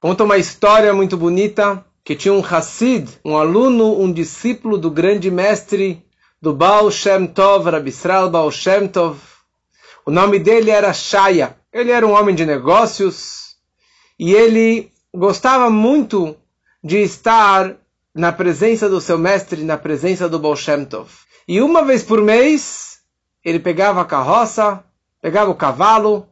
Conta uma história muito bonita que tinha um Hassid, um aluno, um discípulo do grande mestre do Baal Shem Tov, Rabbi Israel Baal Shem Tov. O nome dele era Shaya. Ele era um homem de negócios e ele gostava muito de estar na presença do seu mestre, na presença do Baal Shem Tov. E uma vez por mês, ele pegava a carroça, pegava o cavalo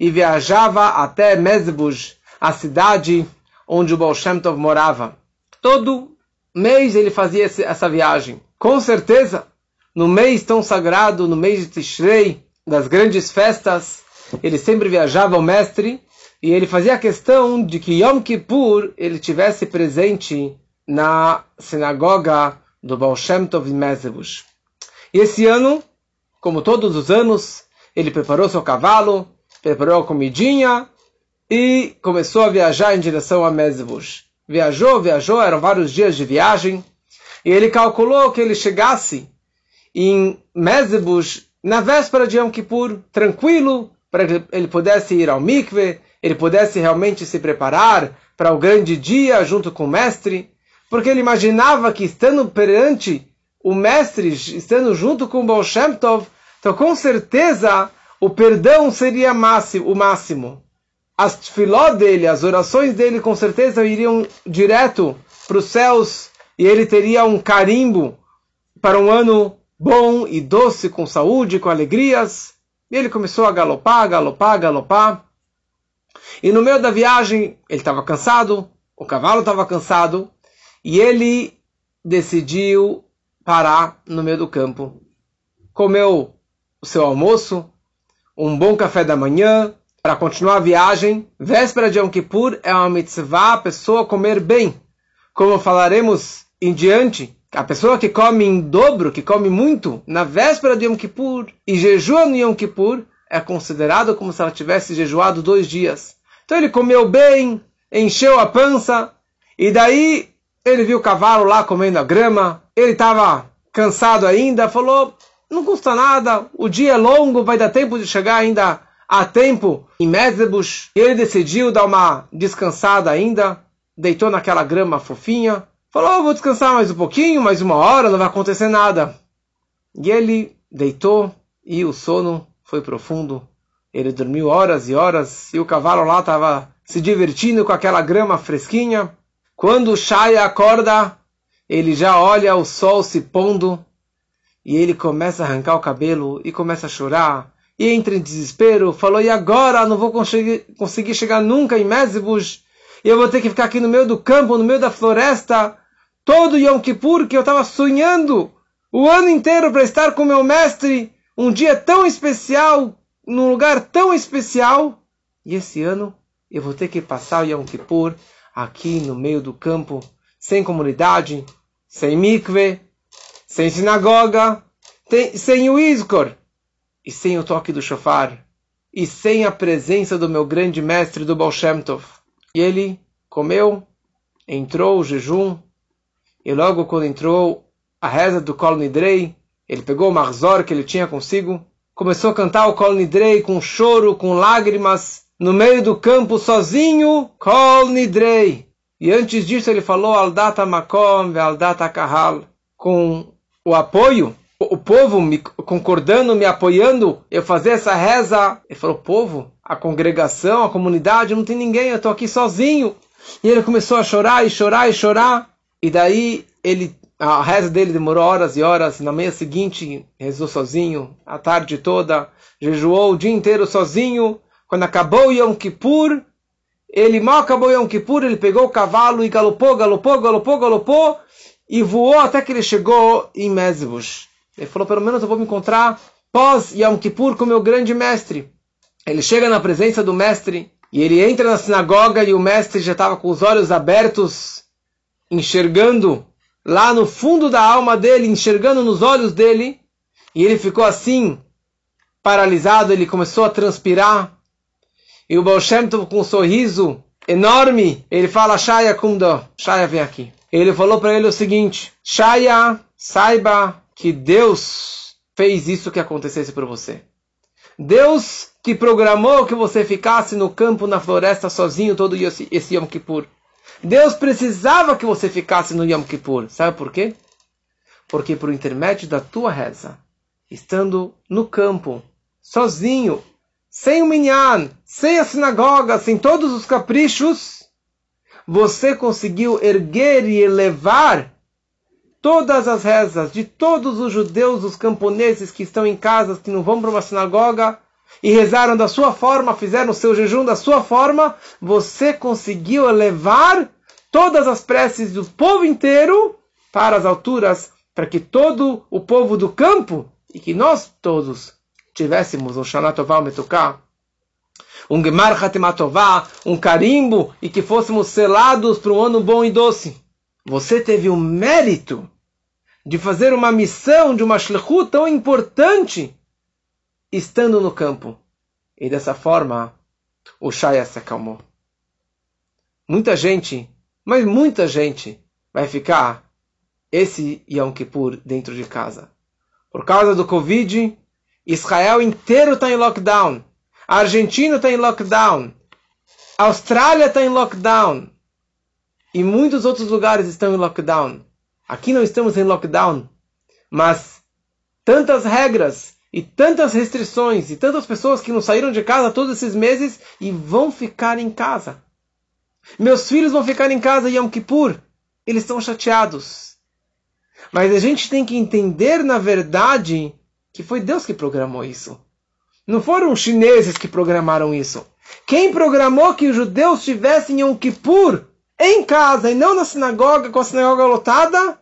e viajava até Mezbuj, a cidade onde o Baal Shem Tov morava. Todo mês ele fazia essa viagem. Com certeza, no mês tão sagrado, no mês de Tishrei, das grandes festas, ele sempre viajava ao mestre e ele fazia questão de que Yom Kippur ele tivesse presente na sinagoga do Baal Shem Tov em Mezebush. E esse ano, como todos os anos, ele preparou seu cavalo, preparou a comidinha e começou a viajar em direção a Mezebush. Viajou, viajou, eram vários dias de viagem, e ele calculou que ele chegasse em Mezebush na véspera de Yom Kippur, tranquilo, para que ele pudesse ir ao mikve, ele pudesse realmente se preparar para o grande dia junto com o mestre, porque ele imaginava que estando perante o mestre, estando junto com o Baal Shem Tov, então com certeza o perdão seria o máximo. As filó dele, as orações dele, com certeza iriam direto para os céus e ele teria um carimbo para um ano bom e doce, com saúde, com alegrias. E ele começou a galopar, galopar, galopar. E no meio da viagem, ele estava cansado, o cavalo estava cansado, e ele decidiu parar no meio do campo. Comeu o seu almoço, um bom café da manhã, para continuar a viagem. Véspera de Yom Kippur é uma mitzvah a pessoa comer bem. Como falaremos em diante, a pessoa que come em dobro, que come muito, na véspera de Yom Kippur e jejua no Yom Kippur, é considerado como se ela tivesse jejuado dois dias. Então ele comeu bem, encheu a pança, e daí ele viu o cavalo lá comendo a grama, ele estava cansado ainda, falou: não custa nada, o dia é longo, vai dar tempo de chegar ainda a tempo em Mezebush. Ele decidiu dar uma descansada ainda, deitou naquela grama fofinha, falou: vou descansar mais um pouquinho, mais uma hora, não vai acontecer nada. E ele deitou e o sono foi profundo. Ele dormiu horas e horas e o cavalo lá estava se divertindo com aquela grama fresquinha. Quando Shai acorda, ele já olha o sol se pondo e ele começa a arrancar o cabelo e começa a chorar e entra em desespero. Falou: E agora? Não vou conseguir, conseguir chegar nunca em Mezebus e eu vou ter que ficar aqui no meio do campo, no meio da floresta, todo Yom Kippur que eu estava sonhando o ano inteiro para estar com meu mestre, um dia tão especial, num lugar tão especial. E esse ano eu vou ter que passar o Yom Kippur aqui no meio do campo, sem comunidade, sem mikve, sem sinagoga, sem o Izkor, e sem o toque do shofar, e sem a presença do meu grande mestre do Baal Shem Tov. E ele comeu, entrou o jejum, e logo quando entrou a reza do Kol Nidrei, ele pegou o marzor que ele tinha consigo, começou a cantar o Kol Nidrei com choro, com lágrimas, no meio do campo sozinho, Kol Nidrei. E antes disso ele falou Aldata Makom Aldata Kahal, com o apoio, o povo me, concordando, me apoiando, eu fazer essa reza. Ele falou, povo, a congregação, a comunidade, não tem ninguém, eu estou aqui sozinho. E ele começou a chorar e chorar e chorar. E daí ele a reza dele demorou horas e horas. Na manhã seguinte, rezou sozinho, a tarde toda, jejuou o dia inteiro sozinho. Quando acabou Yom Kippur, ele mal acabou Yom Kippur, ele pegou o cavalo e galopou, galopou, galopou, galopou e voou até que ele chegou em Mezbush. Ele falou, pelo menos eu vou me encontrar pós Yom Kippur com meu grande mestre. Ele chega na presença do mestre e ele entra na sinagoga e o mestre já estava com os olhos abertos, enxergando lá no fundo da alma dele, enxergando nos olhos dele, e ele ficou assim, paralisado, ele começou a transpirar, e o Baal Shem Tov, com um sorriso enorme, ele fala, Shaya Kumdo, Shaya vem aqui. Ele falou para ele o seguinte, Shaya, saiba que Deus fez isso que acontecesse para você. Deus que programou que você ficasse no campo, na floresta, sozinho todo esse, Yom Kippur. Deus precisava que você ficasse no Yom Kippur. Sabe por quê? Porque por intermédio da tua reza, estando no campo, sozinho, sem o minyan, sem a sinagoga, sem todos os caprichos, você conseguiu erguer e elevar todas as rezas de todos os judeus, os camponeses que estão em casas, que não vão para uma sinagoga, e rezaram da sua forma, fizeram o seu jejum da sua forma, você conseguiu elevar todas as preces do povo inteiro para as alturas, para que todo o povo do campo e que nós todos tivéssemos um Shanatová Metuká, um Gemar Hatimatová, um carimbo e que fôssemos selados para um ano bom e doce. Você teve o mérito de fazer uma missão de uma shlichut tão importante estando no campo. E dessa forma, o Shaya se acalmou. Muita gente, mas muita gente, vai ficar esse Yom Kippur dentro de casa. Por causa do Covid, Israel inteiro está em lockdown. A Argentina está em lockdown. A Austrália está em lockdown. E muitos outros lugares estão em lockdown. Aqui não estamos em lockdown. Mas tantas regras e tantas restrições e tantas pessoas que não saíram de casa todos esses meses e vão ficar em casa. Meus filhos vão ficar em casa Yom Kippur. Eles estão chateados. Mas a gente tem que entender, na verdade, que foi Deus que programou isso. Não foram os chineses que programaram isso. Quem programou que os judeus tivessem Yom Kippur em casa e não na sinagoga, com a sinagoga lotada,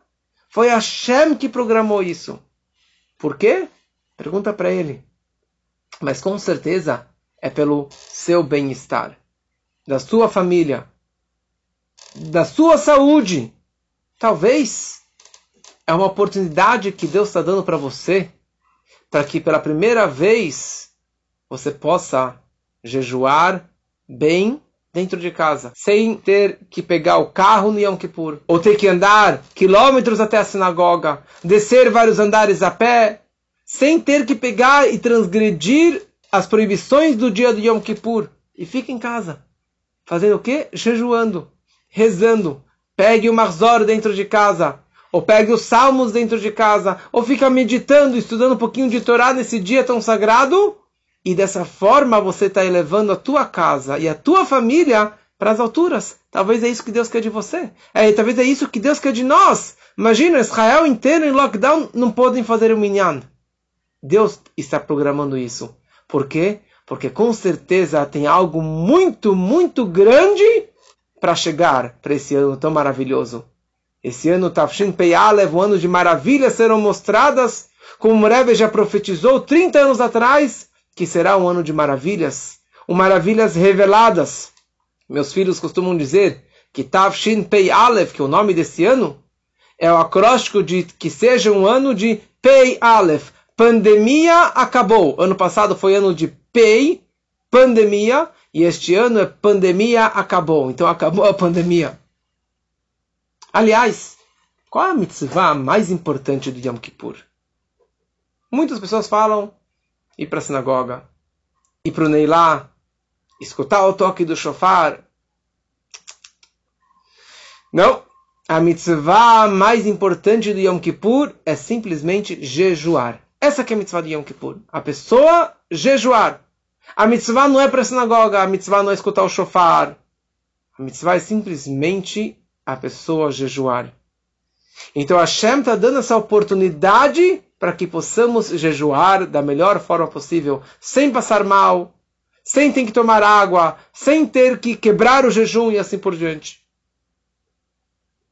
foi Hashem que programou isso. Por quê? Pergunta para ele. Mas com certeza é pelo seu bem-estar, da sua família, da sua saúde. Talvez é uma oportunidade que Deus está dando para você, para que pela primeira vez você possa jejuar bem dentro de casa, sem ter que pegar o carro no Yom Kippur, ou ter que andar quilômetros até a sinagoga, descer vários andares a pé, sem ter que pegar e transgredir as proibições do dia do Yom Kippur. E fica em casa. Fazendo o quê? Jejuando, rezando. Pegue o Marzor dentro de casa. Ou pegue os Salmos dentro de casa. Ou fica meditando, estudando um pouquinho de Torá nesse dia tão sagrado. E dessa forma você está elevando a tua casa e a tua família para as alturas. Talvez é isso que Deus quer de você. É, talvez é isso que Deus quer de nós. Imagina, Israel inteiro em lockdown não podem fazer o minyan. Deus está programando isso. Por quê? Porque com certeza tem algo muito, muito grande para chegar para esse ano tão maravilhoso. Esse ano Tafshin Peyalev, o ano de maravilhas serão mostradas, como o Rebbe já profetizou 30 anos atrás, que será um ano de maravilhas, um maravilhas reveladas. Meus filhos costumam dizer que Tafshin Pei Aleph, que é o nome desse ano, é o acróstico de que seja um ano de Pei Aleph, Pandemia acabou. Ano passado foi ano de PEI, pandemia, e este ano é pandemia acabou. Então acabou a pandemia. Aliás, qual é a mitzvah mais importante do Yom Kippur? Muitas pessoas falam ir para a sinagoga, ir para o Neilá, escutar o toque do shofar. Não. A mitzvah mais importante do Yom Kippur é simplesmente jejuar. Essa que é a mitzvah de Yom Kippur. A pessoa jejuar. A mitzvah não é para a sinagoga, a mitzvah não é escutar o shofar. A mitzvah é simplesmente a pessoa jejuar. Então Hashem está dando essa oportunidade para que possamos jejuar da melhor forma possível, sem passar mal, sem ter que tomar água, sem ter que quebrar o jejum e assim por diante.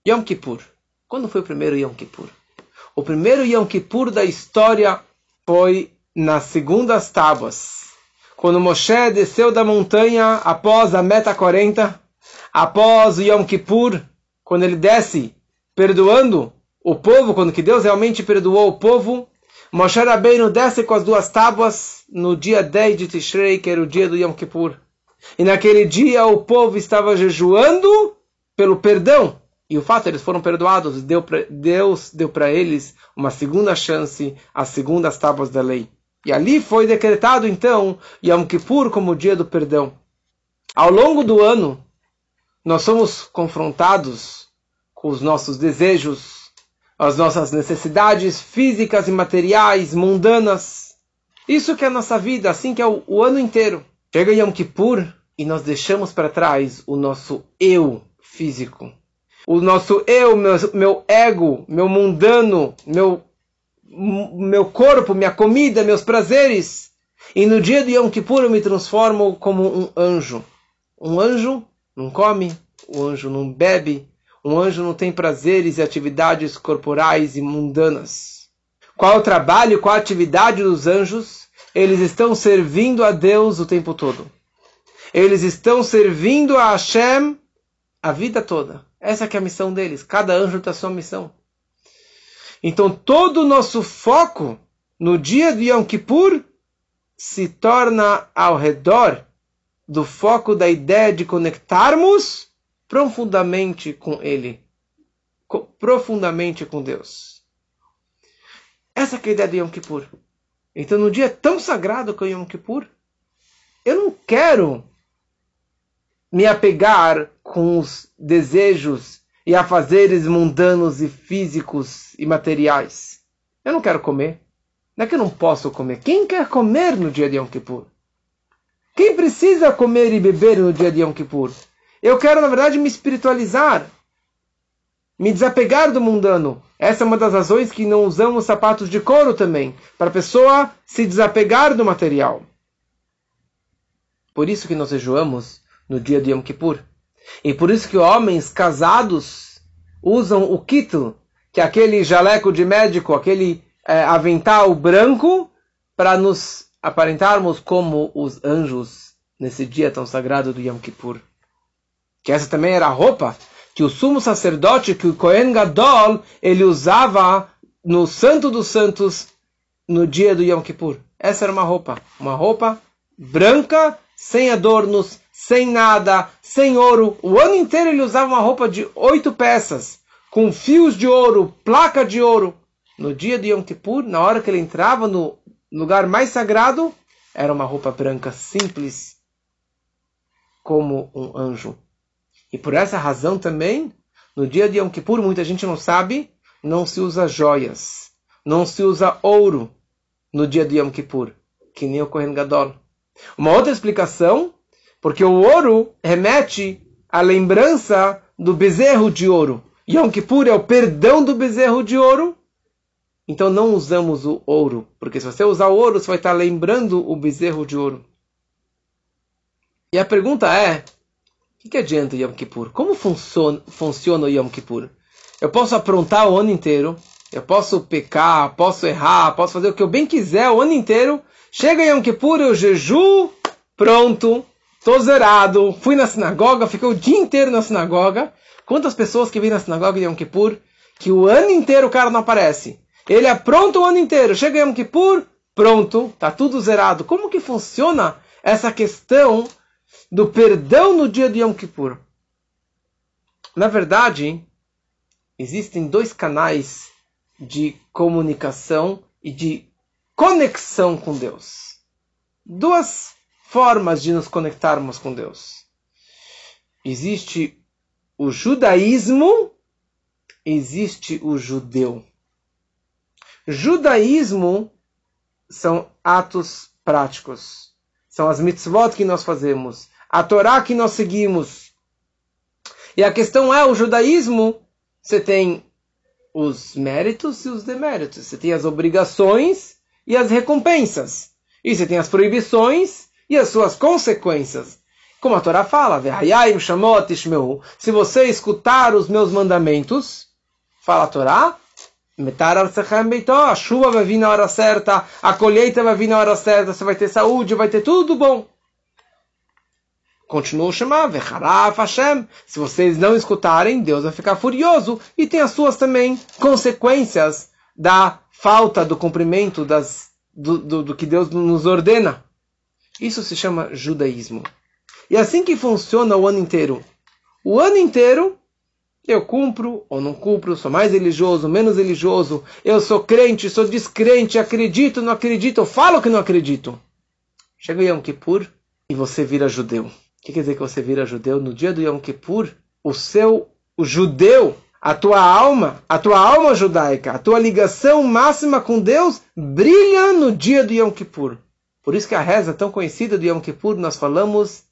Yom Kippur. Quando foi o primeiro Yom Kippur? O primeiro Yom Kippur da história foi nas segundas tábuas. Quando Moshe desceu da montanha após a meta 40, após o Yom Kippur, quando ele desce perdoando o povo, quando que Deus realmente perdoou o povo, Moshe Rabbeinu desce com as duas tábuas no dia 10 de Tishrei, que era o dia do Yom Kippur. E naquele dia o povo estava jejuando pelo perdão e o fato eles foram perdoados, deu pra, Deus deu para eles uma segunda chance, as segundas tábuas da lei. E ali foi decretado então Yom Kippur como o dia do perdão. Ao longo do ano, nós somos confrontados com os nossos desejos, as nossas necessidades físicas e materiais, mundanas. Isso que é a nossa vida, assim que é o, o ano inteiro. Chega Yom Kippur e nós deixamos para trás o nosso eu físico. O nosso eu, meu, meu ego, meu mundano, meu meu corpo, minha comida, meus prazeres. E no dia de Yom Kippur eu me transformo como um anjo. Um anjo não come, um anjo não bebe, um anjo não tem prazeres e atividades corporais e mundanas. Qual é o trabalho, qual a atividade dos anjos? Eles estão servindo a Deus o tempo todo. Eles estão servindo a Hashem a vida toda. Essa é a missão deles. Cada anjo tem a sua missão. Então todo o nosso foco no dia de Yom Kippur se torna ao redor do foco da ideia de conectarmos profundamente com Ele, profundamente com Deus. Essa é a ideia de Yom Kippur. Então, no dia tão sagrado que é Yom Kippur, eu não quero me apegar com os desejos e a fazeres mundanos e físicos e materiais. Eu não quero comer. Não é que eu não posso comer. Quem quer comer no dia de Yom Kippur? Quem precisa comer e beber no dia de Yom Kippur? Eu quero, na verdade, me espiritualizar. Me desapegar do mundano. Essa é uma das razões que não usamos sapatos de couro também. Para a pessoa se desapegar do material. Por isso que nós jejuamos no dia de Yom Kippur. E por isso que homens casados usam o kittel, que é aquele jaleco de médico, aquele é, avental branco, para nos aparentarmos como os anjos nesse dia tão sagrado do Yom Kippur. Que essa também era a roupa que o sumo sacerdote, que o Kohen Gadol, ele usava no Santo dos Santos no dia do Yom Kippur. Essa era uma roupa, uma roupa branca, sem adornos, sem nada, sem ouro. O ano inteiro ele usava uma roupa de oito peças, com fios de ouro, placa de ouro. No dia de Yom Kippur, na hora que ele entrava no lugar mais sagrado, era uma roupa branca simples, como um anjo. E por essa razão também, no dia de Yom Kippur, muita gente não sabe, não se usa joias, não se usa ouro no dia de Yom Kippur, que nem o Kohen Gadol. Uma outra explicação porque o ouro remete à lembrança do bezerro de ouro. Yom Kippur é o perdão do bezerro de ouro. Então não usamos o ouro, porque se você usar o ouro, você vai estar lembrando o bezerro de ouro. E a pergunta é: que, que adianta Yom Kippur? Como funciona, funciona o Yom Kippur? Eu posso aprontar o ano inteiro, eu posso pecar, posso errar, posso fazer o que eu bem quiser o ano inteiro. Chega Yom Kippur, eu jejuo, pronto, Tô zerado, fui na sinagoga, fiquei o dia inteiro na sinagoga. Quantas pessoas que vêm na sinagoga de Yom Kippur, que o ano inteiro o cara não aparece. Ele apronta o ano inteiro, chega Yom Kippur, pronto, tá tudo zerado. Como que funciona essa questão do perdão no dia de Yom Kippur? Na verdade, existem dois canais de comunicação e de conexão com Deus. Duas formas de nos conectarmos com Deus. Existe o judaísmo, existe o judeu. Judaísmo são atos práticos. São as mitzvot que nós fazemos, a Torá que nós seguimos. E a questão é, o judaísmo, você tem os méritos e os deméritos. Você tem as obrigações e as recompensas. E você tem as proibições e as suas consequências. Como a Torá fala, se você escutar os meus mandamentos, fala a Torá, a chuva vai vir na hora certa, a colheita vai vir na hora certa, você vai ter saúde, vai ter tudo bom. Continua o Shema, Hashem. Se vocês não escutarem, Deus vai ficar furioso. E tem as suas também consequências da falta do cumprimento das, do, do, do que Deus nos ordena. Isso se chama judaísmo. E assim que funciona o ano inteiro. O ano inteiro Eu cumpro ou não cumpro, sou mais religioso, menos religioso, eu sou crente, sou descrente, acredito, não acredito, eu falo que não acredito. Chega o Yom Kippur e você vira judeu. Que quer dizer que você vira judeu? No dia do Yom Kippur, o seu, o judeu, a tua alma, a tua alma judaica, a tua ligação máxima com Deus brilha no dia do Yom Kippur. Por isso que a reza tão conhecida do Yom Kippur, nós falamos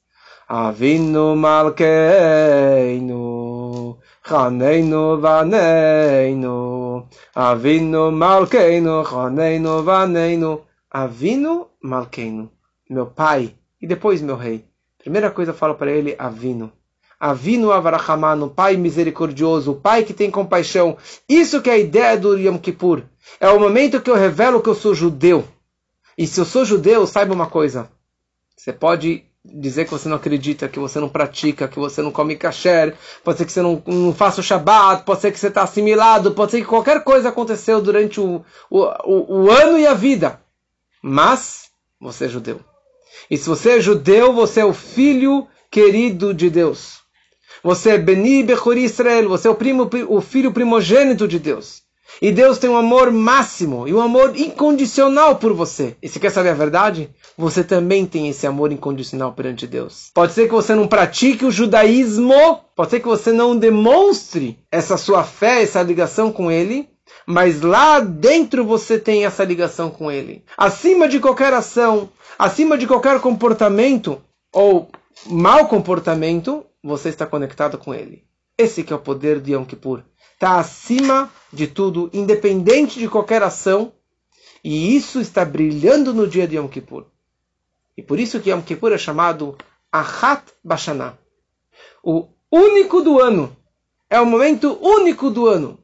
Avinu Malkeinu Chaneinu Vaneinu Avinu Malkeinu Chaneinu Vaneinu Avinu Malkeinu Meu pai e depois meu rei. Primeira coisa eu falo para ele Avinu. Avinu Avarachamanu, Pai misericordioso, Pai que tem compaixão. Isso que é a ideia do Yom Kippur. É o momento que eu revelo que eu sou judeu. E se eu sou judeu, saiba uma coisa. Você pode dizer que você não acredita, que você não pratica, que você não come kasher, pode ser que você não, não faça o Shabbat, pode ser que você está assimilado, pode ser que qualquer coisa aconteceu durante o, o, o, o ano e a vida. Mas você é judeu. E se você é judeu, você é o filho querido de Deus. Você é Beni Bechori Israel, você é o, primo, o filho primogênito de Deus. E Deus tem um amor máximo e um amor incondicional por você. E se quer saber a verdade? Você também tem esse amor incondicional perante Deus. Pode ser que você não pratique o judaísmo, pode ser que você não demonstre essa sua fé, essa ligação com Ele, mas lá dentro você tem essa ligação com Ele. Acima de qualquer ação, acima de qualquer comportamento ou mau comportamento, você está conectado com Ele. Esse que é o poder de Yom Kippur está acima de tudo, independente de qualquer ação, e isso está brilhando no dia de Yom Kippur. E por isso que Yom Kippur é chamado Ahat Bashanah. O único do ano. É o momento único do ano.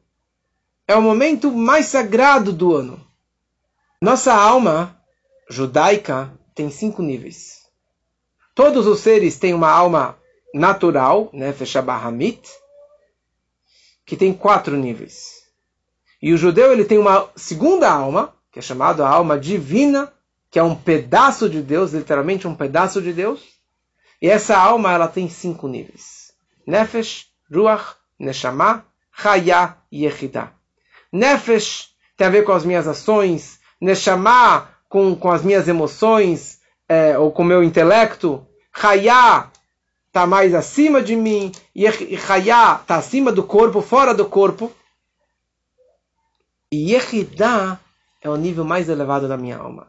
É o momento mais sagrado do ano. Nossa alma judaica tem cinco níveis. Todos os seres têm uma alma natural, né, Feshabahamit, que tem quatro níveis. E o judeu ele tem uma segunda alma, que é chamada a alma divina, que é um pedaço de Deus, literalmente um pedaço de Deus. E essa alma ela tem cinco níveis: Nefesh, Ruach, Neshama, Chaya e Yehidah. Nefesh tem a ver com as minhas ações, Neshama com, com as minhas emoções, é, ou com o meu intelecto, Chaya está mais acima de mim, e Chayá está acima do corpo, fora do corpo. E Yehidá é o nível mais elevado da minha alma.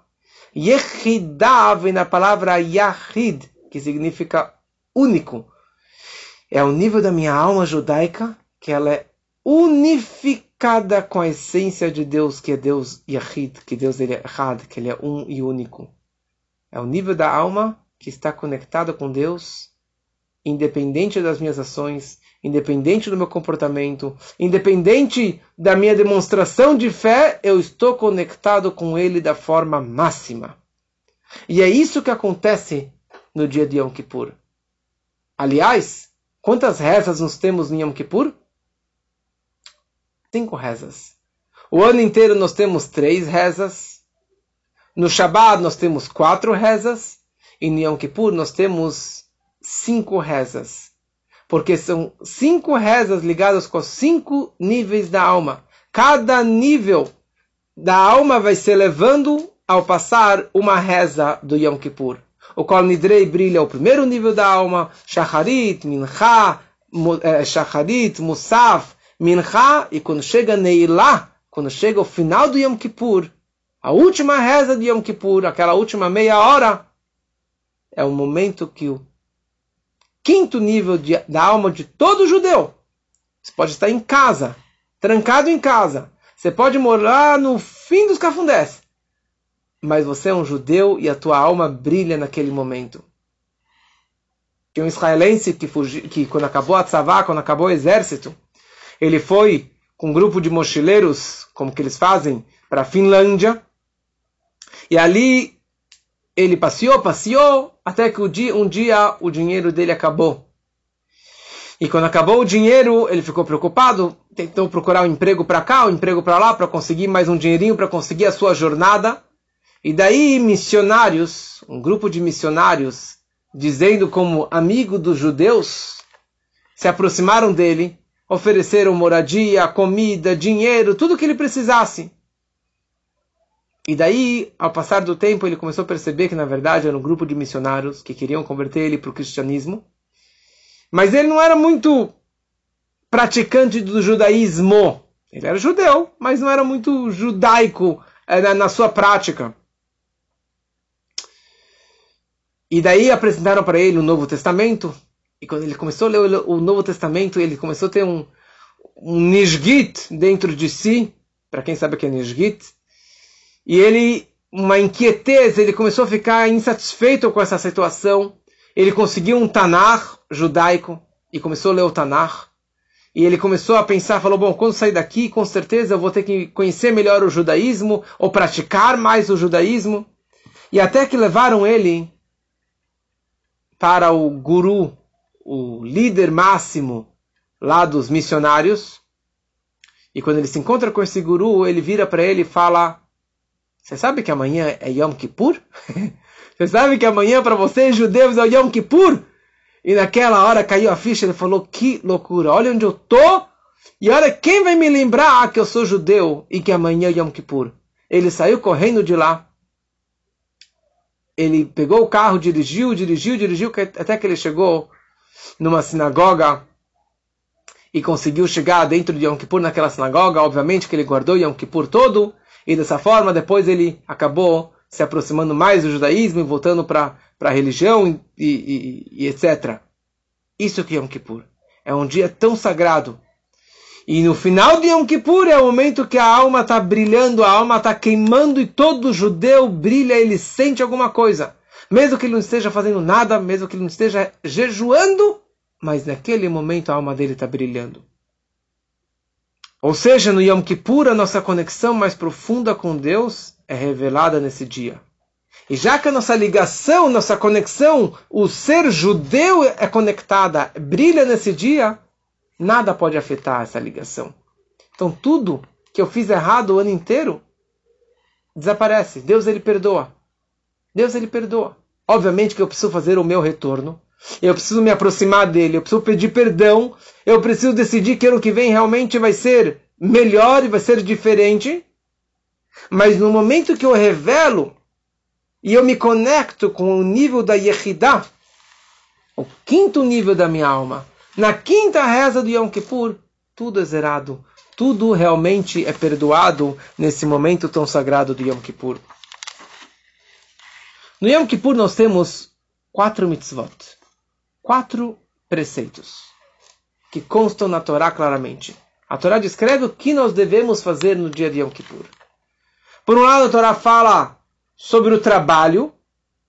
Yehidá vem da palavra Yahid, que significa único. É o nível da minha alma judaica, que ela é unificada com a essência de Deus, que é Deus Yahid, que Deus ele é Had, que ele é um e único. É o nível da alma que está conectada com Deus independente das minhas ações, independente do meu comportamento, independente da minha demonstração de fé, eu estou conectado com Ele da forma máxima. E é isso que acontece no dia de Yom Kippur. Aliás, quantas rezas nós temos em Yom Kippur? Cinco rezas. O ano inteiro nós temos três rezas. No Shabbat nós temos quatro rezas. E no Yom Kippur nós temos cinco rezas. Porque são cinco rezas ligadas com cinco níveis da alma. Cada nível da alma vai se elevando ao passar uma reza do Yom Kippur. O Kol Nidrei brilha o primeiro nível da alma, Shacharit, Mincha, eh, Shacharit, Musaf, Mincha, e quando chega Neilá, quando chega o final do Yom Kippur, a última reza de Yom Kippur, aquela última meia hora, é o momento que o quinto nível de, da alma de todo judeu. Você pode estar em casa, trancado em casa. Você pode morar no fim dos cafundés. Mas você é um judeu e a tua alma brilha naquele momento. Tinha um israelense que, que quando acabou a tzavá, quando acabou o exército, ele foi com um grupo de mochileiros, como que eles fazem, para a Finlândia. E ali ele passeou, passeou, até que um dia o dinheiro dele acabou. E quando acabou o dinheiro, ele ficou preocupado, tentou procurar um emprego para cá, um emprego para lá, para conseguir mais um dinheirinho, para conseguir a sua jornada. E daí missionários, um grupo de missionários, dizendo como amigo dos judeus, se aproximaram dele ofereceram moradia, comida, dinheiro, tudo o que ele precisasse. E daí, ao passar do tempo, ele começou a perceber que na verdade era um grupo de missionários que queriam converter ele para o cristianismo. Mas ele não era muito praticante do judaísmo. Ele era judeu, mas não era muito judaico eh, na sua prática. E daí apresentaram para ele o Novo Testamento. E quando ele começou a ler o Novo Testamento, ele começou a ter um, um nisgit dentro de si. Para quem sabe o que é nisgit. E ele, uma inquietez, ele começou a ficar insatisfeito com essa situação. Ele conseguiu um Tanar judaico e começou a ler o Tanar. E ele começou a pensar, falou, bom, quando sair daqui, com certeza eu vou ter que conhecer melhor o judaísmo, ou praticar mais o judaísmo. E até que levaram ele para o guru, o líder máximo lá dos missionários. E quando ele se encontra com esse guru, ele vira para ele e fala: Você sabe que amanhã é Yom Kippur? Você sabe que amanhã para vocês judeus é Yom Kippur? E naquela hora caiu a ficha, ele falou: Que loucura, olha onde eu tô. E olha quem vai me lembrar que eu sou judeu e que amanhã é Yom Kippur. Ele saiu correndo de lá ele pegou o carro, dirigiu, dirigiu, dirigiu, até que ele chegou numa sinagoga e conseguiu chegar dentro de Yom Kippur naquela sinagoga. Obviamente que ele guardou Yom Kippur todo, e dessa forma depois ele acabou se aproximando mais do judaísmo e voltando para a religião e, e, e etc. Isso que é Yom Kippur. É um dia tão sagrado e no final de Yom Kippur é o momento que a alma está brilhando, a alma está queimando e todo judeu brilha, ele sente alguma coisa. Mesmo que ele não esteja fazendo nada, mesmo que ele não esteja jejuando, mas naquele momento a alma dele está brilhando. Ou seja, no Yom Kippur a nossa conexão mais profunda com Deus é revelada nesse dia. E já que a nossa ligação, nossa conexão, o ser judeu é conectada, brilha nesse dia, Nada pode afetar essa ligação. Então tudo que eu fiz errado o ano inteiro desaparece. Deus ele perdoa. Deus ele perdoa. Obviamente que eu preciso fazer o meu retorno. Eu preciso me aproximar dele. Eu preciso pedir perdão. Eu preciso decidir que ano que vem realmente vai ser melhor e vai ser diferente. Mas no momento que eu revelo e eu me conecto com o nível da Yehidah, o quinto nível da minha alma, na quinta reza do Yom Kippur, tudo é zerado. Tudo realmente é perdoado nesse momento tão sagrado do Yom Kippur. No Yom Kippur nós temos quatro mitzvot, quatro preceitos que constam na Torá claramente. A Torá descreve o que nós devemos fazer no dia de Yom Kippur. Por um lado, a Torá fala sobre o trabalho.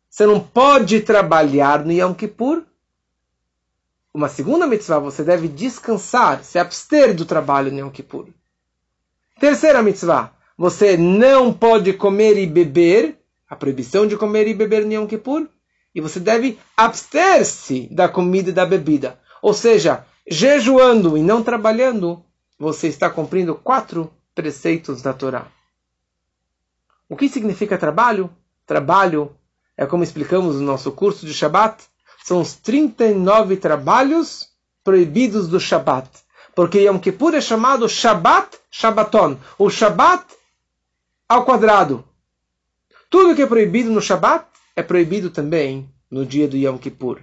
Você não pode trabalhar no Yom Kippur uma segunda mitzvah, você deve descansar, se abster do trabalho no Yom Kippur. Terceira mitzvah, você não pode comer e beber, a proibição de comer e beber no Yom Kippur, e você deve abster-se da comida e da bebida. Ou seja, jejuando e não trabalhando, você está cumprindo quatro preceitos da Torá. O que significa trabalho? Trabalho é como explicamos no nosso curso de Shabbat, são os 39 trabalhos proibidos do Shabat. Porque Yom Kippur é chamado Shabat Shabbaton. O Shabat ao quadrado. Tudo que é proibido no Shabat é proibido também no dia do Yom Kippur.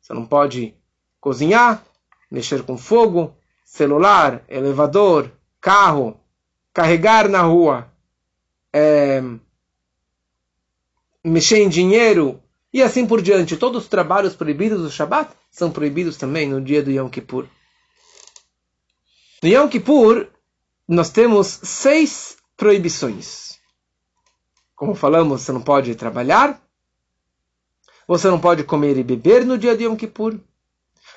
Você não pode cozinhar, mexer com fogo, celular, elevador, carro, carregar na rua, é, mexer em dinheiro, e assim por diante. Todos os trabalhos proibidos do Shabat são proibidos também no dia do Yom Kippur. No Yom Kippur, nós temos seis proibições. Como falamos, você não pode trabalhar, você não pode comer e beber no dia de Yom Kippur,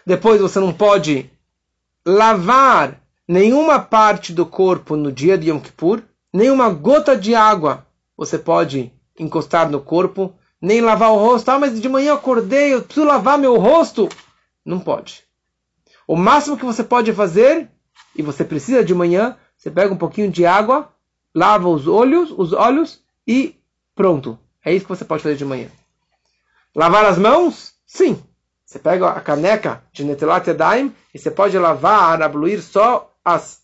depois você não pode lavar nenhuma parte do corpo no dia de Yom Kippur, nenhuma gota de água você pode encostar no corpo nem lavar o rosto. Ah, mas de manhã eu acordei, eu preciso lavar meu rosto. Não pode. O máximo que você pode fazer, e você precisa de manhã, você pega um pouquinho de água, lava os olhos, os olhos e pronto. É isso que você pode fazer de manhã. Lavar as mãos? Sim. Você pega a caneca de Netelat Yadayim e você pode lavar, abluir só as,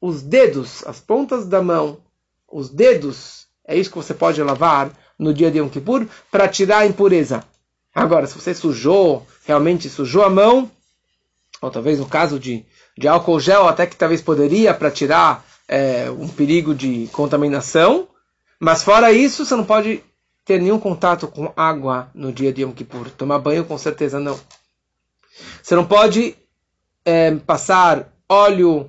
os dedos, as pontas da mão, os dedos. É isso que você pode lavar no dia de Yom Kippur para tirar a impureza. Agora, se você sujou, realmente sujou a mão, ou talvez no caso de, de álcool gel, até que talvez poderia para tirar é, um perigo de contaminação, mas fora isso, você não pode ter nenhum contato com água no dia de Yom Kippur. Tomar banho, com certeza não. Você não pode é, passar óleo,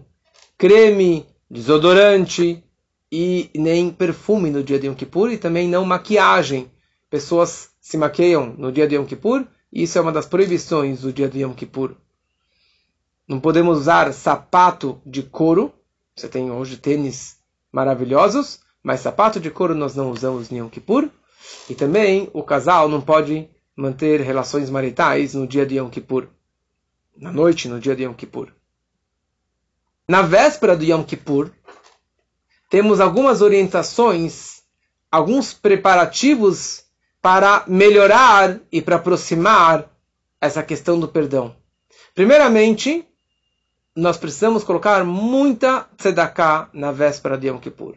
creme, desodorante e nem perfume no dia de Yom Kippur e também não maquiagem. Pessoas se maqueiam no dia de Yom Kippur e isso é uma das proibições do dia de Yom Kippur. Não podemos usar sapato de couro. Você tem hoje tênis maravilhosos, mas sapato de couro nós não usamos em Yom Kippur. E também o casal não pode manter relações maritais no dia de Yom Kippur. Na noite, no dia de Yom Kippur. Na véspera do Yom Kippur, temos algumas orientações, alguns preparativos para melhorar e para aproximar essa questão do perdão. Primeiramente, nós precisamos colocar muita tzedakah na véspera de Yom Kippur.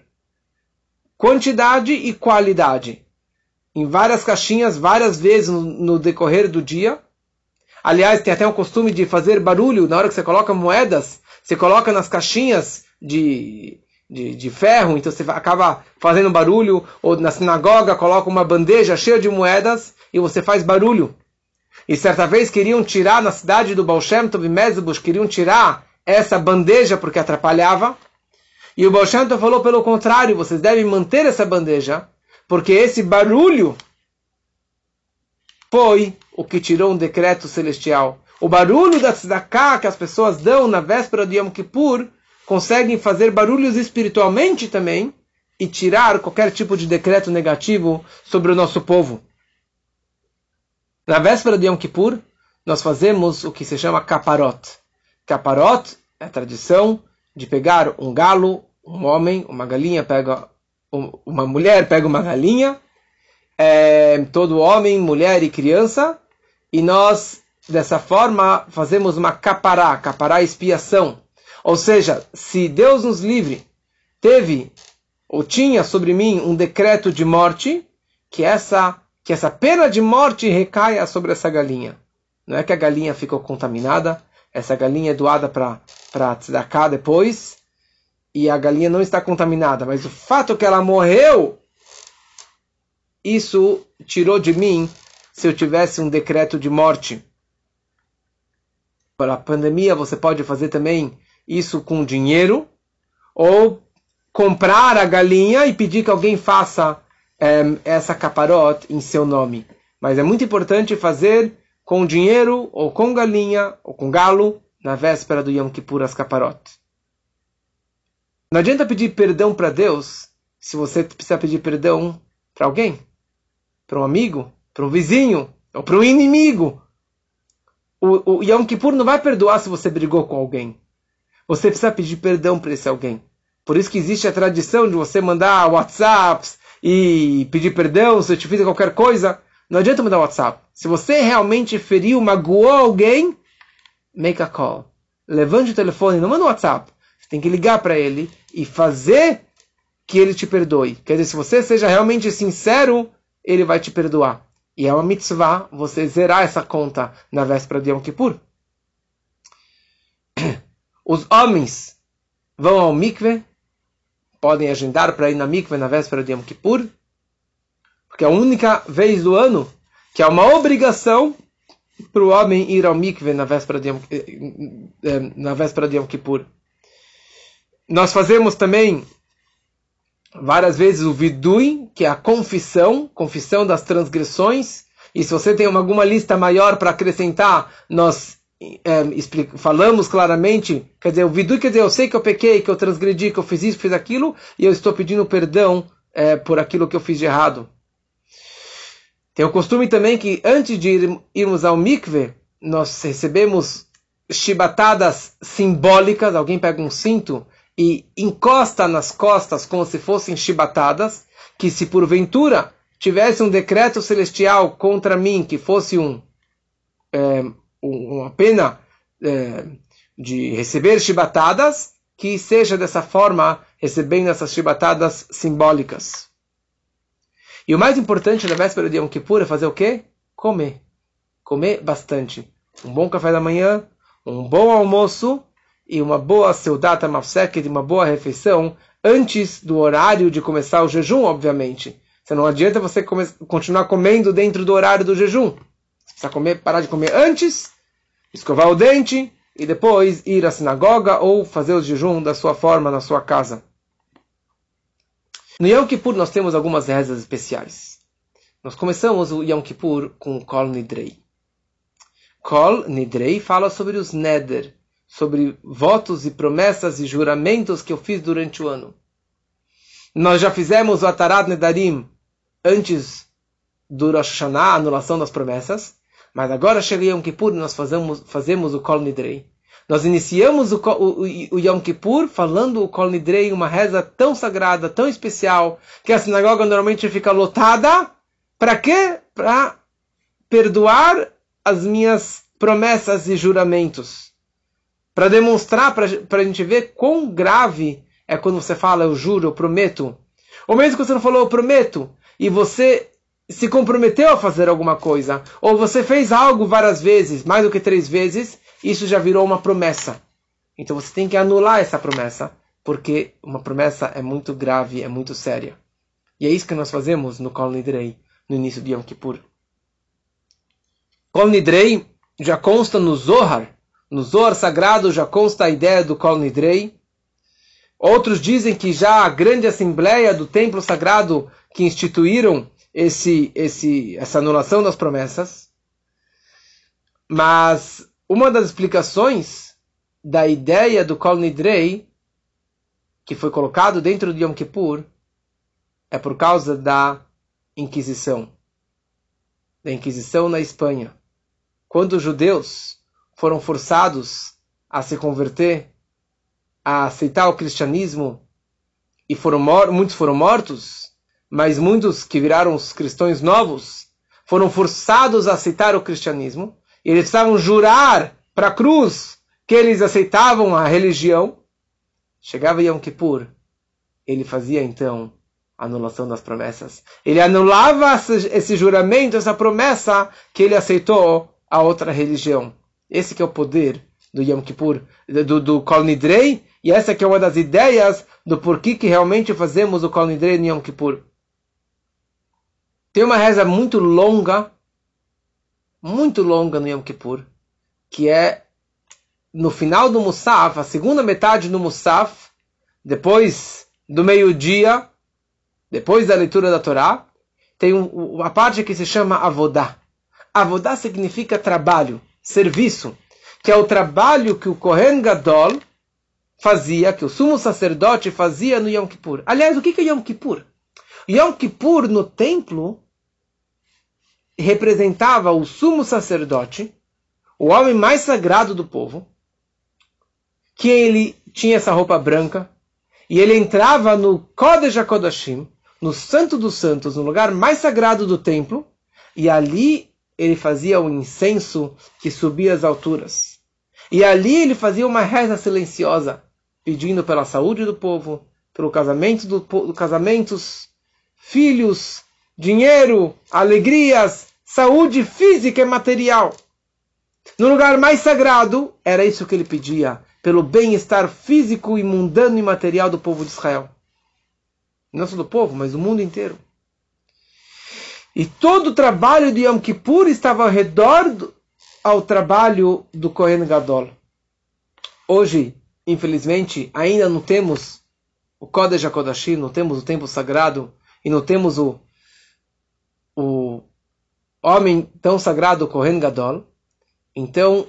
Quantidade e qualidade. Em várias caixinhas, várias vezes no, no decorrer do dia. Aliás, tem até o costume de fazer barulho na hora que você coloca moedas. Você coloca nas caixinhas de, de, de ferro, então você acaba fazendo barulho. Ou na sinagoga coloca uma bandeja cheia de moedas e você faz barulho. E certa vez queriam tirar na cidade do Baal Shem Tov Mezbush, queriam tirar essa bandeja porque atrapalhava. E o Baal Shem Tov falou pelo contrário, vocês devem manter essa bandeja, porque esse barulho foi o que tirou um decreto celestial. O barulho da tzedakah que as pessoas dão na véspera de Yom Kippur conseguem fazer barulhos espiritualmente também e tirar qualquer tipo de decreto negativo sobre o nosso povo. Na véspera de Yom Kippur, nós fazemos o que se chama caparot. Caparot é a tradição de pegar um galo, um homem, uma galinha pega uma mulher pega uma galinha, é, todo homem, mulher e criança, e nós dessa forma fazemos uma capará, capará expiação. Ou seja, se Deus nos livre, teve ou tinha sobre mim um decreto de morte, que essa que essa pena de morte recaia sobre essa galinha. Não é que a galinha ficou contaminada, essa galinha é doada para tzedakah depois, e a galinha não está contaminada, mas o fato que ela morreu, isso tirou de mim se eu tivesse um decreto de morte. Para a pandemia, você pode fazer também isso com dinheiro, ou comprar a galinha e pedir que alguém faça um, essa caparote em seu nome. Mas é muito importante fazer com dinheiro, ou com galinha, ou com galo, na véspera do Yom Kippur as caparotes. Não adianta pedir perdão para Deus se você precisa pedir perdão para alguém, para um amigo, para um vizinho, ou para um inimigo. O, o Yom Kippur não vai perdoar se você brigou com alguém. Você precisa pedir perdão para esse alguém. Por isso que existe a tradição de você mandar WhatsApps, e pedir perdão se eu te fiz qualquer coisa, não adianta mandar WhatsApp. Se você realmente feriu, magoou alguém, make a call. Levante o telefone, não manda um WhatsApp. Você tem que ligar para ele e fazer que ele te perdoe. Quer dizer, se você seja realmente sincero, ele vai te perdoar. E é uma mitzvah você zerar essa conta na véspera de Yom Kippur. Os homens vão ao mikve podem agendar para ir na mikve na véspera de Yom Kippur, porque é a única vez do ano que é uma obrigação para o homem ir ao mikve na véspera de Yom, eh, na véspera de Yom Kippur. Nós fazemos também várias vezes o vidui, que é a confissão, confissão das transgressões. E se você tem alguma lista maior para acrescentar, nós é, falamos claramente, quer dizer, o vidu quer dizer, eu sei que eu pequei, que eu transgredi, que eu fiz isso, fiz aquilo, e eu estou pedindo perdão é, por aquilo que eu fiz de errado. Tem o costume também que antes de ir, irmos ao mikve, nós recebemos chibatadas simbólicas, alguém pega um cinto e encosta nas costas como se fossem chibatadas, que se porventura tivesse um decreto celestial contra mim, que fosse um é, uma pena é, de receber chibatadas, que seja dessa forma, recebendo essas chibatadas simbólicas. E o mais importante da véspera de Yom Kippur é fazer o quê? Comer. Comer bastante. Um bom café da manhã, um bom almoço e uma boa seudata mafseket, uma boa refeição antes do horário de começar o jejum, obviamente. Você não adianta você come, continuar comendo dentro do horário do jejum. Você precisa comer, parar de comer antes, escovar o dente e depois ir à sinagoga ou fazer o jejum da sua forma na sua casa. No Yom Kippur nós temos algumas rezas especiais. Nós começamos o Yom Kippur com Kol Nidrei. Kol Nidrei fala sobre os Neder, sobre votos e promessas e juramentos que eu fiz durante o ano. Nós já fizemos o Atarat Nedarim antes do Rosh Hashanah, a anulação das promessas, mas agora chega Yom Kippur e nós fazemos, fazemos o Kol Nidrei. Nós iniciamos o, o, o, Yom Kippur falando o Kol Nidrei, uma reza tão sagrada, tão especial, que a sinagoga normalmente fica lotada. Para quê? Para perdoar as minhas promessas e juramentos para demonstrar, para a gente ver quão grave é quando você fala eu juro, eu prometo. Ou mesmo que você não falou eu prometo, e você se comprometeu a fazer alguma coisa, ou você fez algo várias vezes, mais do que três vezes, isso já virou uma promessa. Então você tem que anular essa promessa, porque uma promessa é muito grave, é muito séria. E é isso que nós fazemos no Kol Nidrei, no início de Yom Kippur. Kol Nidrei já consta no Zohar, no Zohar sagrado já consta a ideia do Kol Nidrei. Outros dizem que já a grande assembleia do templo sagrado que instituíram esse, esse, essa anulação das promessas. Mas uma das explicações da ideia do Kol Nidrei, que foi colocado dentro de Yom Kippur, é por causa da Inquisição. Da Inquisição na Espanha. Quando os judeus foram forçados a se converter, a aceitar o cristianismo, e foram muitos foram mortos, mas muitos que viraram os cristãos novos foram forçados a aceitar o cristianismo, e eles precisavam jurar para a cruz que eles aceitavam a religião. Chegava Yom Kippur, ele fazia então anulação das promessas. Ele anulava esse juramento, essa promessa que ele aceitou a outra religião. Esse que é o poder do Yom Kippur, do, do Kol Nidrei, e essa que é uma das ideias do porquê que realmente fazemos o Kol Nidrei no Yom Kippur. Tem uma reza muito longa, muito longa no Yom Kippur, que é no final do Musaf, a segunda metade do Musaf, depois do meio-dia, depois da leitura da Torá, tem uma parte que se chama Avodá. Avodá significa trabalho serviço, que é o trabalho que o Kohen Gadol fazia, que o sumo sacerdote fazia no Yom Kippur. Aliás, o que é Yom Kippur? Yom Kippur no templo representava o sumo sacerdote, o homem mais sagrado do povo, que ele tinha essa roupa branca, e ele entrava no Kodesh HaKodashim, no Santo dos Santos, no lugar mais sagrado do templo, e ali ele fazia o incenso que subia às alturas. E ali ele fazia uma reza silenciosa, pedindo pela saúde do povo, pelo casamento do, casamentos, filhos, dinheiro, alegrias, saúde física e material. No lugar mais sagrado, era isso que ele pedia, pelo bem-estar físico e mundano e material do povo de Israel. Não só do povo, mas do mundo inteiro. E todo o trabalho de Yom Kippur estava ao redor do, ao trabalho do Kohen Gadol. Hoje, infelizmente, ainda não temos o Kodesh HaKodashim, não temos o templo sagrado e não temos o, o homem tão sagrado, Kohen Gadol. Então,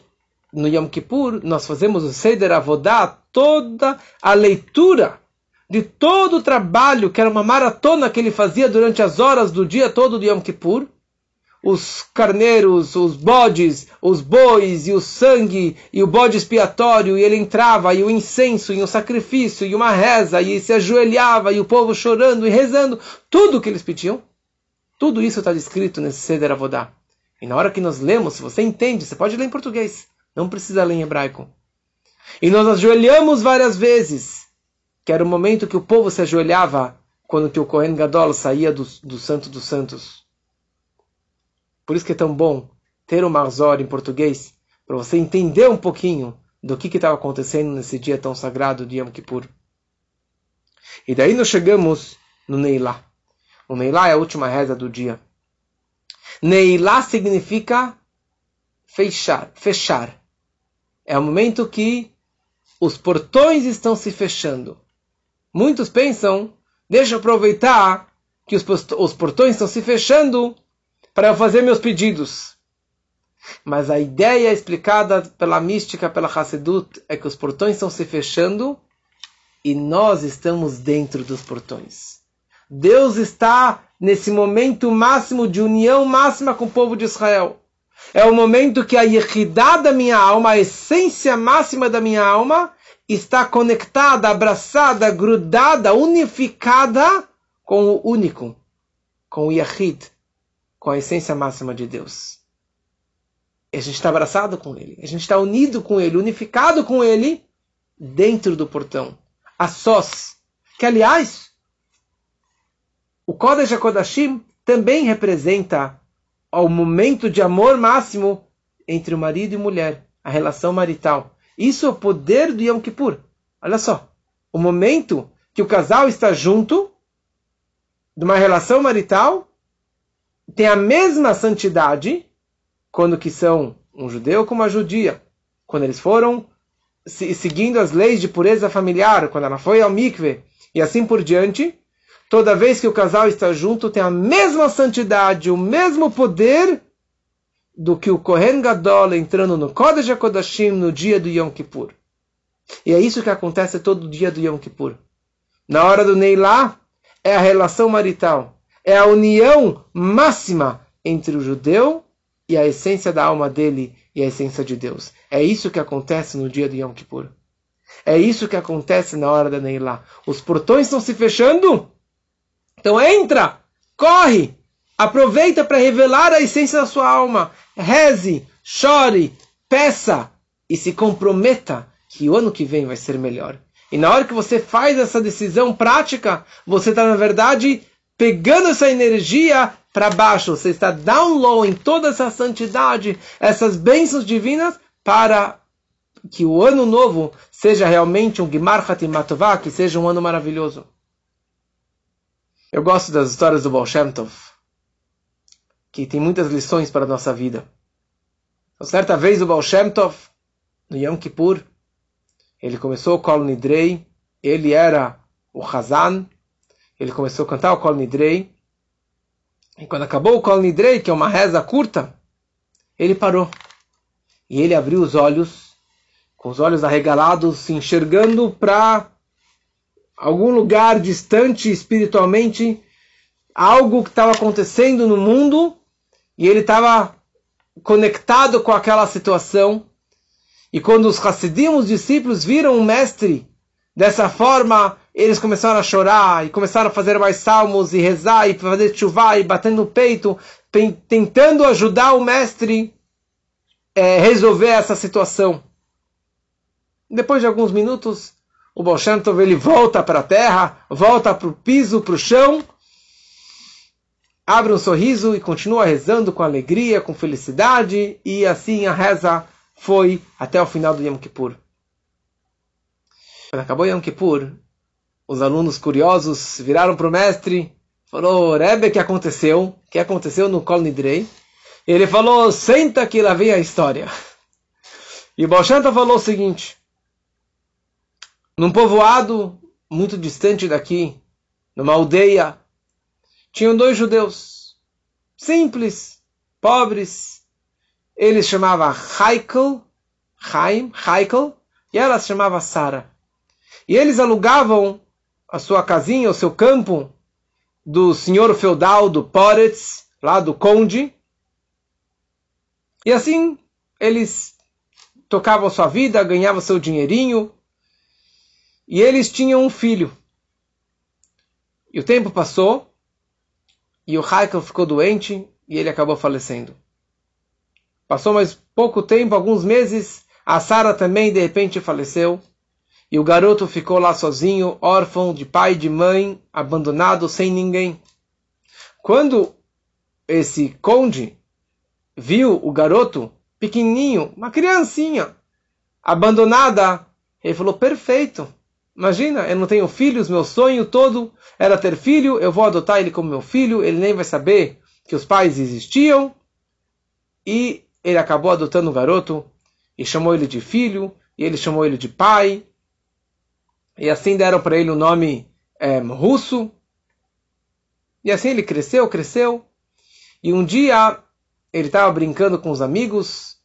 no Yom Kippur, nós fazemos o Seder Avodá, toda a leitura de todo o trabalho, que era uma maratona que ele fazia durante as horas do dia todo de Yom Kippur, os carneiros, os bodes, os bois e o sangue e o bode expiatório, e ele entrava, e o incenso, e o sacrifício, e uma reza, e se ajoelhava, e o povo chorando e rezando, tudo o que eles pediam, tudo isso está descrito nesse Seder Avodá. E na hora que nós lemos, se você entende, você pode ler em português, não precisa ler em hebraico. E nós ajoelhamos várias vezes, que era o momento que o povo se ajoelhava quando que o Kohen Gadol saía do, do Santo dos Santos. Por isso que é tão bom ter o Marzor em português, para você entender um pouquinho do que estava acontecendo nesse dia tão sagrado de Yom Kippur. E daí nós chegamos no Neilá. O Neilá é a última reza do dia. Neilá significa fechar, fechar. É o momento que os portões estão se fechando. Muitos pensam, deixa eu aproveitar que os, os portões estão se fechando para eu fazer meus pedidos. Mas a ideia explicada pela mística, pela Hassedut, é que os portões estão se fechando e nós estamos dentro dos portões. Deus está nesse momento máximo de união máxima com o povo de Israel. É o momento que a Yehidá da minha alma, a essência máxima da minha alma, está conectada, abraçada, grudada, unificada com o único, com o Yahid, com a essência máxima de Deus. A gente está abraçado com Ele, a gente está unido com Ele, unificado com Ele, dentro do portão, a sós. Que, aliás, o Kodesh HaKodashim também representa o momento de amor máximo entre o marido e mulher, a relação marital. Isso é o poder do Yom Kippur. Olha só, o momento que o casal está junto, de uma relação marital, tem a mesma santidade quando que são um judeu com uma judia. Quando eles foram seguindo as leis de pureza familiar, quando ela foi ao mikve e assim por diante, toda vez que o casal está junto, tem a mesma santidade, o mesmo poder do que o Kohen Gadol entrando no Kodesh HaKodashim no dia do Yom Kippur. E é isso que acontece todo dia do Yom Kippur. Na hora do Neilá, é a relação marital. É a união máxima entre o judeu e a essência da alma dele e a essência de Deus. É isso que acontece no dia do Yom Kippur. É isso que acontece na hora da Neilá. Os portões estão se fechando. Então entra, corre, aproveita para revelar a essência da sua alma. Reze, chore, peça e se comprometa que o ano que vem vai ser melhor. E na hora que você faz essa decisão prática, você está, na verdade, pegando essa energia para baixo. Você está down low em toda essa santidade, essas bênçãos divinas, para que o ano novo seja realmente um Gimar Hatimatová, que seja um ano maravilhoso. Eu gosto das histórias do Baal Shem Tov, que tem muitas lições para a nossa vida. Então, certa vez o Baal Shem Tov, no Yom Kippur, ele começou o Kol Nidrei, ele era o Hazan, ele começou a cantar o Kol Nidrei, e quando acabou o Kol Nidrei, que é uma reza curta, ele parou. E ele abriu os olhos, com os olhos arregalados, se enxergando para algum lugar distante espiritualmente, algo que estava acontecendo no mundo, e ele estava conectado com aquela situação. E quando os Hassidim, os discípulos, viram o mestre dessa forma, eles começaram a chorar e começaram a fazer mais salmos e rezar e fazer chuvá e batendo no peito, tentando ajudar o mestre é, resolver essa situação. Depois de alguns minutos, o Baal ele volta para a terra, volta para o piso, para o chão, abre um sorriso e continua rezando com alegria, com felicidade, e assim a reza foi até o final do Yom Kippur. Quando acabou Yom Kippur, os alunos curiosos viraram para o mestre, falou, Rebbe, que aconteceu? Que aconteceu no Kol Nidrei? Ele falou, senta que lá vem a história. E Baal falou o seguinte, num povoado muito distante daqui, numa aldeia, tinham dois judeus, simples, pobres. Ele chamava Heikel, Chaim, Heikel, e ela se chamava Sara. E eles alugavam a sua casinha, o seu campo, do senhor feudal do Poretz, lá do conde. E assim eles tocavam sua vida, ganhavam seu dinheirinho. E eles tinham um filho. E o tempo passou, e o Heikel ficou doente, e ele acabou falecendo. Passou mais pouco tempo, alguns meses, a Sara também de repente faleceu. E o garoto ficou lá sozinho, órfão de pai e de mãe, abandonado, sem ninguém. Quando esse conde viu o garoto pequenininho, uma criancinha, abandonada, ele falou: perfeito. Imagina, eu não tenho filhos, meu sonho todo era ter filho, eu vou adotar ele como meu filho, ele nem vai saber que os pais existiam. E ele acabou adotando o garoto e chamou ele de filho, e ele chamou ele de pai. E assim deram para ele o nome é, russo. E assim ele cresceu, cresceu. E um dia ele estava brincando com os amigos,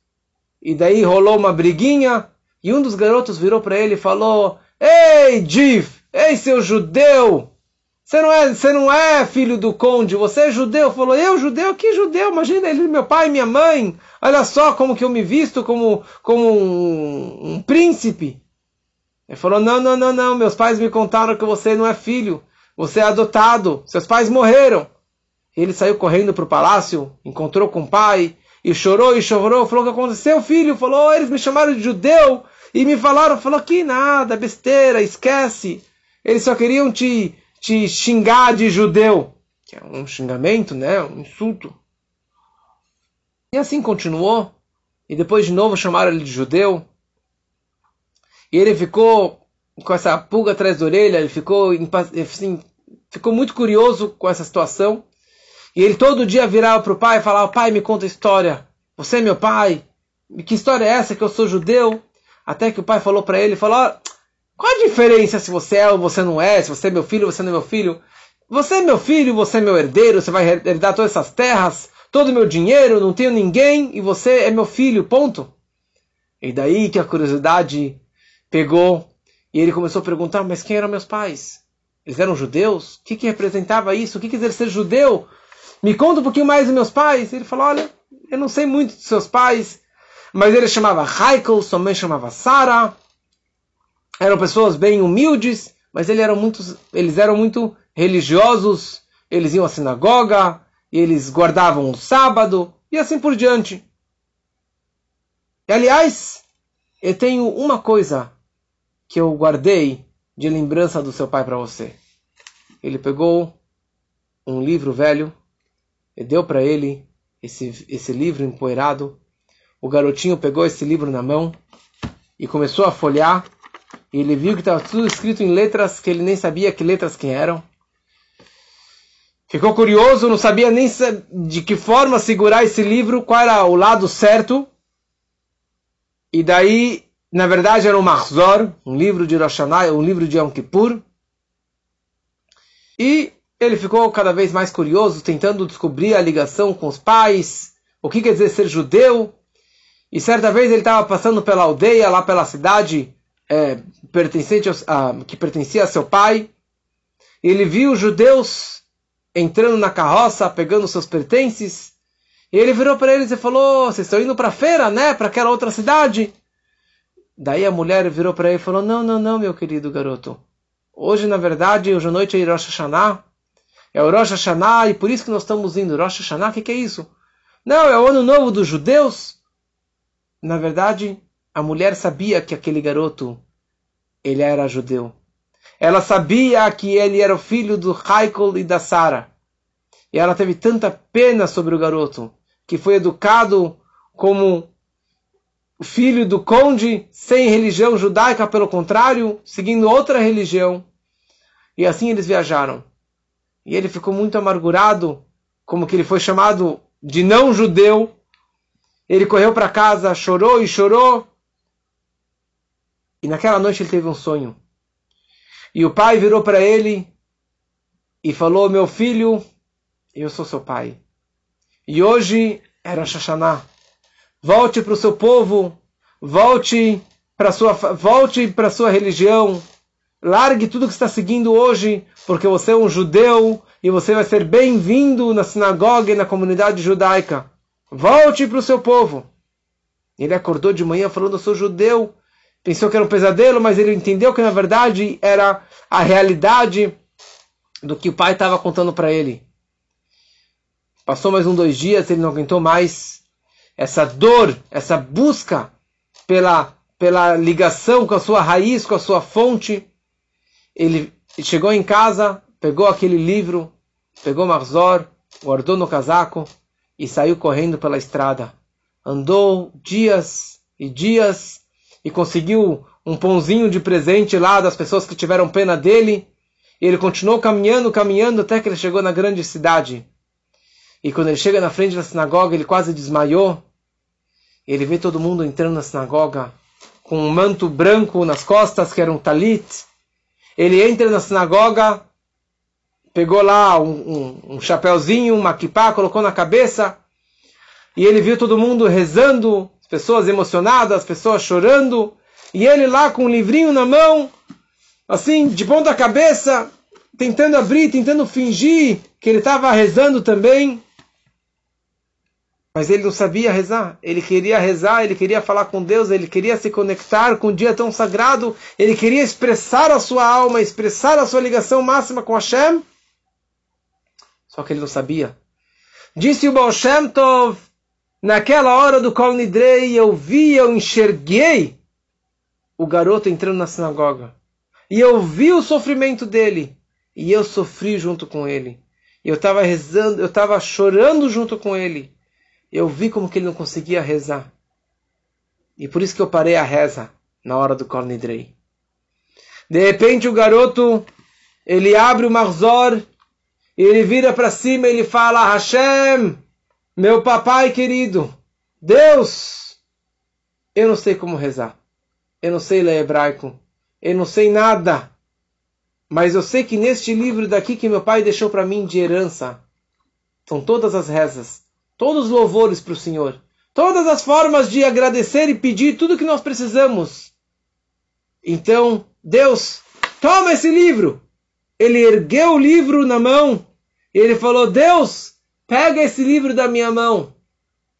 e daí rolou uma briguinha, e um dos garotos virou para ele e falou: Ei, Jiv! Ei, seu judeu! Você não, é, você não é filho do conde, você é judeu. Falou, eu judeu? Que judeu? Imagina ele, meu pai, minha mãe. Olha só como que eu me visto como, como um, um príncipe. Ele falou, não, não, não, não. Meus pais me contaram que você não é filho. Você é adotado. Seus pais morreram. Ele saiu correndo para o palácio, encontrou com o pai, e chorou e chorou. Falou, o que aconteceu, filho? Falou, eles me chamaram de judeu. E me falaram, falou que nada, besteira, esquece. Eles só queriam te, te xingar de judeu. Que é um xingamento, né? Um insulto. E assim continuou. E depois de novo chamaram ele de judeu. E ele ficou com essa pulga atrás da orelha, ele ficou, assim, ficou muito curioso com essa situação. E ele todo dia virava para o pai e falava: Pai, me conta a história. Você é meu pai. Que história é essa que eu sou judeu? Até que o pai falou para ele, falou, qual a diferença se você é ou você não é, se você é meu filho ou você não é meu filho? Você é meu filho, você é meu herdeiro, você vai herdar todas essas terras, todo o meu dinheiro, não tenho ninguém, e você é meu filho, ponto. E daí que a curiosidade pegou, e ele começou a perguntar, mas quem eram meus pais? Eles eram judeus? O que, que representava isso? O que quer dizer ser judeu? Me conta um pouquinho mais dos meus pais. Ele falou, olha, eu não sei muito dos seus pais, mas ele chamava Heikel, sua mãe chamava Sara. Eram pessoas bem humildes, mas eles eram muito, eles eram muito religiosos. Eles iam à sinagoga, eles guardavam o sábado e assim por diante. E, aliás, eu tenho uma coisa que eu guardei de lembrança do seu pai para você. Ele pegou um livro velho e deu para ele esse, esse livro empoeirado o garotinho pegou esse livro na mão e começou a folhear. E ele viu que estava tudo escrito em letras que ele nem sabia que letras que eram. Ficou curioso, não sabia nem de que forma segurar esse livro, qual era o lado certo. E daí, na verdade, era um Mahzor, um livro de Rosh um livro de Yom Kippur. E ele ficou cada vez mais curioso, tentando descobrir a ligação com os pais, o que quer dizer ser judeu. E certa vez ele estava passando pela aldeia, lá pela cidade é, pertencente a, que pertencia a seu pai. E ele viu judeus entrando na carroça, pegando seus pertences. E ele virou para eles e falou: Vocês estão indo para a feira, né? Para aquela outra cidade. Daí a mulher virou para ele e falou: Não, não, não, meu querido garoto. Hoje, na verdade, hoje à noite é Rosh Hashanah. É o Rosh Hashanah e por isso que nós estamos indo. Rosh Hashanah, o que, que é isso? Não, é o ano novo dos judeus. Na verdade, a mulher sabia que aquele garoto ele era judeu. Ela sabia que ele era o filho do Haikol e da Sara. E ela teve tanta pena sobre o garoto, que foi educado como filho do conde, sem religião judaica, pelo contrário, seguindo outra religião. E assim eles viajaram. E ele ficou muito amargurado, como que ele foi chamado de não judeu, ele correu para casa, chorou e chorou. E naquela noite ele teve um sonho. E o pai virou para ele e falou: Meu filho, eu sou seu pai. E hoje era Shashaná. Volte para o seu povo, volte para sua volte para sua religião. Largue tudo que está seguindo hoje, porque você é um judeu e você vai ser bem-vindo na sinagoga e na comunidade judaica. Volte para o seu povo. Ele acordou de manhã falando: Eu sou judeu. Pensou que era um pesadelo, mas ele entendeu que na verdade era a realidade do que o pai estava contando para ele. Passou mais um, dois dias, ele não aguentou mais. essa dor, essa busca pela, pela ligação com a sua raiz, com a sua fonte. Ele chegou em casa, pegou aquele livro, pegou Marzor, guardou no casaco e saiu correndo pela estrada. Andou dias e dias e conseguiu um pãozinho de presente lá das pessoas que tiveram pena dele. E ele continuou caminhando, caminhando até que ele chegou na grande cidade. E quando ele chega na frente da sinagoga, ele quase desmaiou. Ele vê todo mundo entrando na sinagoga com um manto branco nas costas, que era um talit. Ele entra na sinagoga, pegou lá um, um, um chapéuzinho, uma kippah, colocou na cabeça. E ele viu todo mundo rezando, as pessoas emocionadas, as pessoas chorando. E ele lá com um livrinho na mão, assim, de ponta cabeça, tentando abrir, tentando fingir que ele estava rezando também. Mas ele não sabia rezar. Ele queria rezar, ele queria falar com Deus, ele queria se conectar com um dia tão sagrado, ele queria expressar a sua alma, expressar a sua ligação máxima com Hashem. Só que ele não sabia. Disse o Baal Shem Tov, naquela hora do Kol Nidrei, eu vi, eu enxerguei o garoto entrando na sinagoga. E eu vi o sofrimento dele. E eu sofri junto com ele. Eu estava rezando, eu estava chorando junto com ele. Eu vi como que ele não conseguia rezar. E por isso que eu parei a reza na hora do Kol Nidrei. De repente o garoto, ele abre o marzor, ele vira para cima e ele fala, Hashem, meu papai querido, Deus, eu não sei como rezar. Eu não sei ler hebraico. Eu não sei nada. Mas eu sei que neste livro daqui que meu pai deixou para mim de herança, são todas as rezas, todos os louvores para o Senhor, todas as formas de agradecer e pedir tudo que nós precisamos. Então, Deus, toma esse livro. Ele ergueu o livro na mão e ele falou: Deus, pega esse livro da minha mão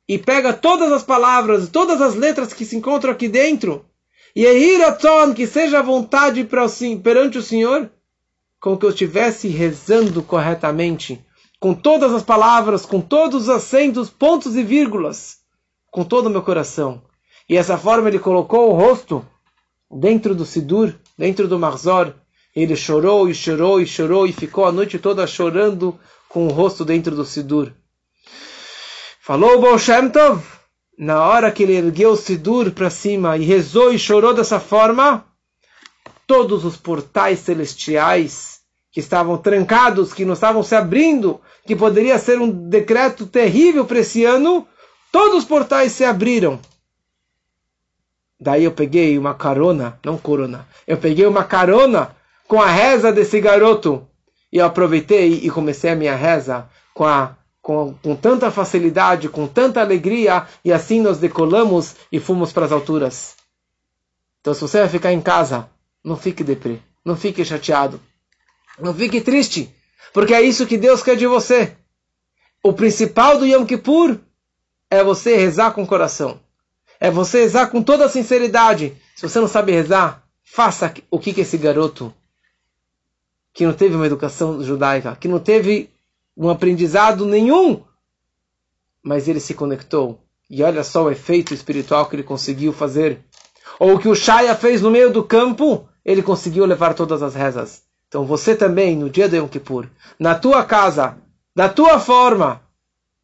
e pega todas as palavras, todas as letras que se encontram aqui dentro e Ehiraton, que seja a vontade perante o Senhor, com que eu estivesse rezando corretamente, com todas as palavras, com todos os acentos, pontos e vírgulas, com todo o meu coração. E essa forma ele colocou o rosto dentro do Sidur, dentro do Marzor. Ele chorou e chorou e chorou e ficou a noite toda chorando com o rosto dentro do Sidur. Falou o Tov, na hora que ele ergueu o Sidur para cima e rezou e chorou dessa forma, todos os portais celestiais que estavam trancados, que não estavam se abrindo, que poderia ser um decreto terrível para esse ano, todos os portais se abriram. Daí eu peguei uma carona, não corona, eu peguei uma carona com a reza desse garoto. E eu aproveitei e comecei a minha reza com a com, com tanta facilidade, com tanta alegria, e assim nós decolamos e fomos para as alturas. Então, se você vai ficar em casa, não fique deprê, não fique chateado, não fique triste, porque é isso que Deus quer de você. O principal do Yom Kippur é você rezar com o coração. É você rezar com toda a sinceridade. Se você não sabe rezar, faça o que, que esse garoto, que não teve uma educação judaica, que não teve um aprendizado nenhum, mas ele se conectou. E olha só o efeito espiritual que ele conseguiu fazer. Ou o que o Shaya fez no meio do campo, ele conseguiu levar todas as rezas. Então você também, no dia de Yom Kippur, na tua casa, da tua forma,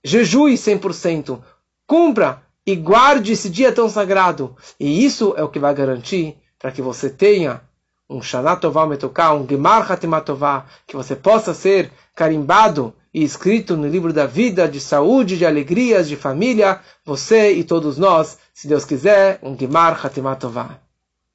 jejue 100%, cumpra e guarde esse dia tão sagrado. E isso é o que vai garantir para que você tenha um Shana Tová Metokah, um Gemar Hatimatová, que você possa ser carimbado e escrito no livro da vida, de saúde, de alegrias, de família, você e todos nós, se Deus quiser, um Gemar Hatimatová.